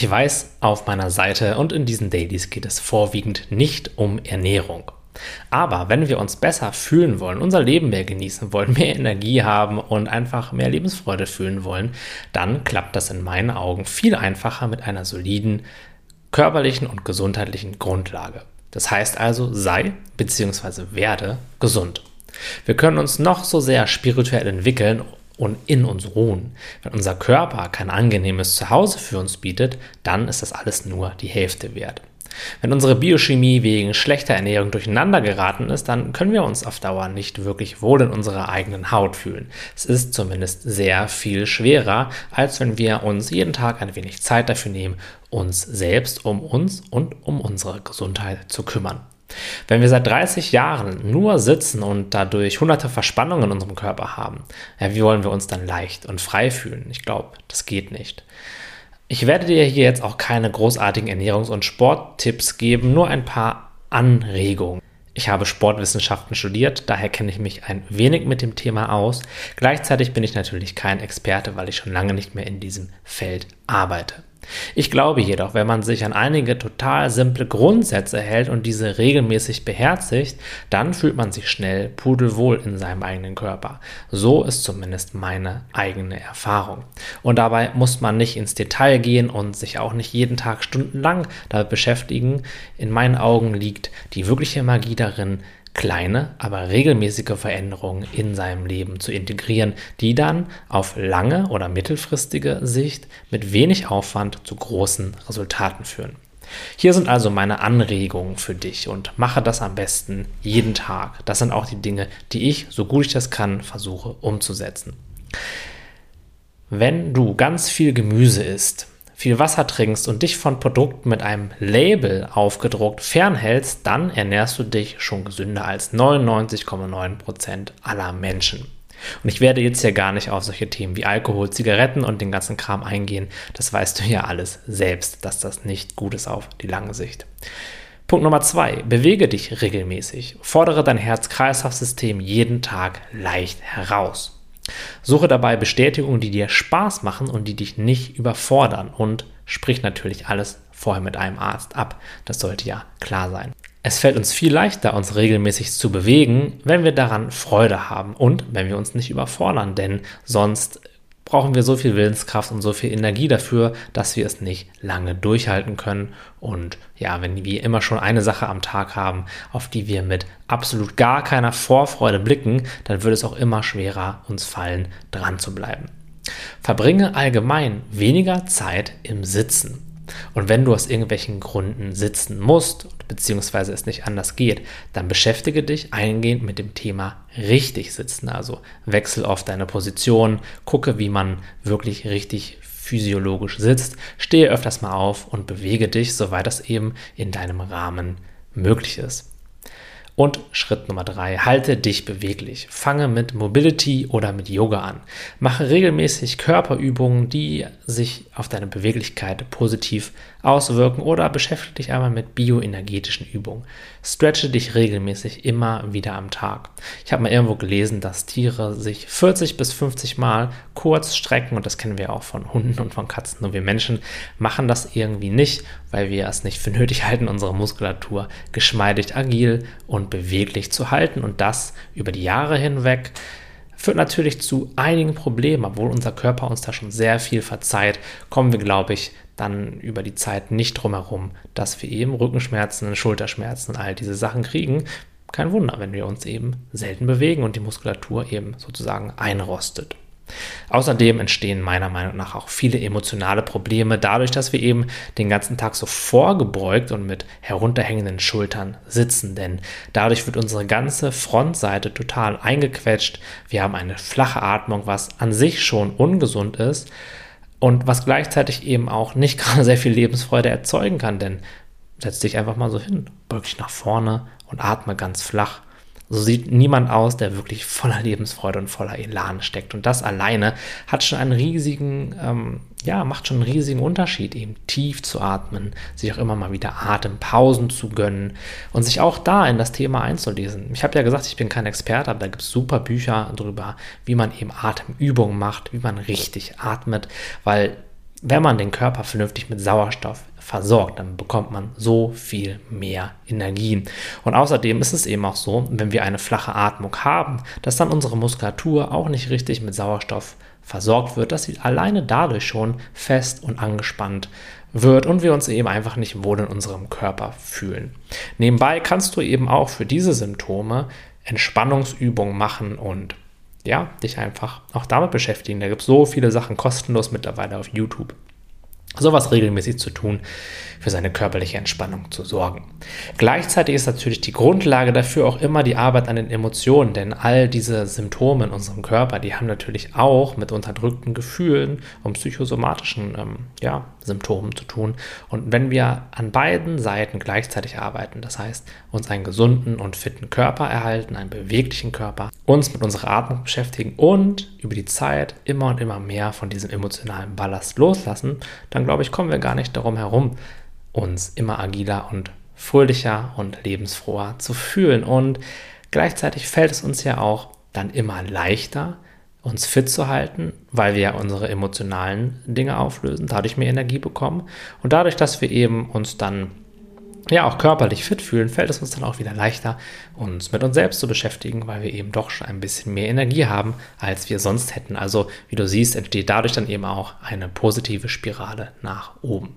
Ich weiß, auf meiner Seite und in diesen Dailies geht es vorwiegend nicht um Ernährung. Aber wenn wir uns besser fühlen wollen, unser Leben mehr genießen wollen, mehr Energie haben und einfach mehr Lebensfreude fühlen wollen, dann klappt das in meinen Augen viel einfacher mit einer soliden körperlichen und gesundheitlichen Grundlage. Das heißt also, sei bzw. werde gesund. Wir können uns noch so sehr spirituell entwickeln und in uns ruhen. Wenn unser Körper kein angenehmes Zuhause für uns bietet, dann ist das alles nur die Hälfte wert. Wenn unsere Biochemie wegen schlechter Ernährung durcheinander geraten ist, dann können wir uns auf Dauer nicht wirklich wohl in unserer eigenen Haut fühlen. Es ist zumindest sehr viel schwerer, als wenn wir uns jeden Tag ein wenig Zeit dafür nehmen, uns selbst um uns und um unsere Gesundheit zu kümmern. Wenn wir seit 30 Jahren nur sitzen und dadurch hunderte Verspannungen in unserem Körper haben, ja, wie wollen wir uns dann leicht und frei fühlen? Ich glaube, das geht nicht. Ich werde dir hier jetzt auch keine großartigen Ernährungs- und Sporttipps geben, nur ein paar Anregungen. Ich habe Sportwissenschaften studiert, daher kenne ich mich ein wenig mit dem Thema aus. Gleichzeitig bin ich natürlich kein Experte, weil ich schon lange nicht mehr in diesem Feld arbeite. Ich glaube jedoch, wenn man sich an einige total simple Grundsätze hält und diese regelmäßig beherzigt, dann fühlt man sich schnell pudelwohl in seinem eigenen Körper. So ist zumindest meine eigene Erfahrung. Und dabei muss man nicht ins Detail gehen und sich auch nicht jeden Tag stundenlang damit beschäftigen. In meinen Augen liegt die wirkliche Magie darin, kleine, aber regelmäßige Veränderungen in seinem Leben zu integrieren, die dann auf lange oder mittelfristige Sicht mit wenig Aufwand zu großen Resultaten führen. Hier sind also meine Anregungen für dich und mache das am besten jeden Tag. Das sind auch die Dinge, die ich, so gut ich das kann, versuche umzusetzen. Wenn du ganz viel Gemüse isst, viel Wasser trinkst und dich von Produkten mit einem Label aufgedruckt fernhältst, dann ernährst du dich schon gesünder als 99,9% aller Menschen. Und ich werde jetzt hier gar nicht auf solche Themen wie Alkohol, Zigaretten und den ganzen Kram eingehen. Das weißt du ja alles selbst, dass das nicht gut ist auf die lange Sicht. Punkt Nummer zwei, bewege dich regelmäßig. Fordere dein Herz-Kreislauf-System jeden Tag leicht heraus. Suche dabei Bestätigungen, die dir Spaß machen und die dich nicht überfordern und sprich natürlich alles vorher mit einem Arzt ab. Das sollte ja klar sein. Es fällt uns viel leichter, uns regelmäßig zu bewegen, wenn wir daran Freude haben und wenn wir uns nicht überfordern, denn sonst brauchen wir so viel Willenskraft und so viel Energie dafür, dass wir es nicht lange durchhalten können. Und ja, wenn wir immer schon eine Sache am Tag haben, auf die wir mit absolut gar keiner Vorfreude blicken, dann wird es auch immer schwerer uns fallen, dran zu bleiben. Verbringe allgemein weniger Zeit im Sitzen. Und wenn du aus irgendwelchen Gründen sitzen musst, beziehungsweise es nicht anders geht, dann beschäftige dich eingehend mit dem Thema richtig sitzen. Also wechsel auf deine Position, gucke, wie man wirklich richtig physiologisch sitzt, stehe öfters mal auf und bewege dich, soweit das eben in deinem Rahmen möglich ist. Und Schritt Nummer drei, halte dich beweglich. Fange mit Mobility oder mit Yoga an. Mache regelmäßig Körperübungen, die sich auf deine Beweglichkeit positiv auswirken oder beschäftige dich einmal mit bioenergetischen Übungen. Stretche dich regelmäßig immer wieder am Tag. Ich habe mal irgendwo gelesen, dass Tiere sich 40 bis 50 Mal kurz strecken und das kennen wir auch von Hunden und von Katzen. Nur wir Menschen machen das irgendwie nicht, weil wir es nicht für nötig halten, unsere Muskulatur geschmeidig, agil und beweglich zu halten und das über die Jahre hinweg führt natürlich zu einigen Problemen, obwohl unser Körper uns da schon sehr viel verzeiht, kommen wir, glaube ich, dann über die Zeit nicht drum herum, dass wir eben Rückenschmerzen, Schulterschmerzen und all diese Sachen kriegen. Kein Wunder, wenn wir uns eben selten bewegen und die Muskulatur eben sozusagen einrostet. Außerdem entstehen meiner Meinung nach auch viele emotionale Probleme dadurch, dass wir eben den ganzen Tag so vorgebeugt und mit herunterhängenden Schultern sitzen, denn dadurch wird unsere ganze Frontseite total eingequetscht. Wir haben eine flache Atmung, was an sich schon ungesund ist und was gleichzeitig eben auch nicht gerade sehr viel Lebensfreude erzeugen kann, denn setz dich einfach mal so hin, beug dich nach vorne und atme ganz flach. So sieht niemand aus, der wirklich voller Lebensfreude und voller Elan steckt. Und das alleine hat schon einen riesigen, ähm, ja, macht schon einen riesigen Unterschied, eben tief zu atmen, sich auch immer mal wieder Atempausen zu gönnen und sich auch da in das Thema einzulesen. Ich habe ja gesagt, ich bin kein Experte, aber da gibt es super Bücher darüber, wie man eben Atemübungen macht, wie man richtig atmet, weil wenn man den Körper vernünftig mit Sauerstoff versorgt, dann bekommt man so viel mehr Energie. Und außerdem ist es eben auch so, wenn wir eine flache Atmung haben, dass dann unsere Muskulatur auch nicht richtig mit Sauerstoff versorgt wird, dass sie alleine dadurch schon fest und angespannt wird und wir uns eben einfach nicht wohl in unserem Körper fühlen. Nebenbei kannst du eben auch für diese Symptome Entspannungsübungen machen und ja, dich einfach auch damit beschäftigen. Da gibt es so viele Sachen kostenlos mittlerweile auf YouTube sowas regelmäßig zu tun, für seine körperliche Entspannung zu sorgen. Gleichzeitig ist natürlich die Grundlage dafür auch immer die Arbeit an den Emotionen, denn all diese Symptome in unserem Körper, die haben natürlich auch mit unterdrückten Gefühlen und psychosomatischen ähm, ja, Symptomen zu tun. Und wenn wir an beiden Seiten gleichzeitig arbeiten, das heißt uns einen gesunden und fitten Körper erhalten, einen beweglichen Körper, uns mit unserer Atmung beschäftigen und über die Zeit immer und immer mehr von diesem emotionalen Ballast loslassen, dann glaube ich, kommen wir gar nicht darum herum, uns immer agiler und fröhlicher und lebensfroher zu fühlen. Und gleichzeitig fällt es uns ja auch dann immer leichter, uns fit zu halten, weil wir ja unsere emotionalen Dinge auflösen, dadurch mehr Energie bekommen. Und dadurch, dass wir eben uns dann ja auch körperlich fit fühlen, fällt es uns dann auch wieder leichter, uns mit uns selbst zu beschäftigen, weil wir eben doch schon ein bisschen mehr Energie haben, als wir sonst hätten. Also, wie du siehst, entsteht dadurch dann eben auch eine positive Spirale nach oben.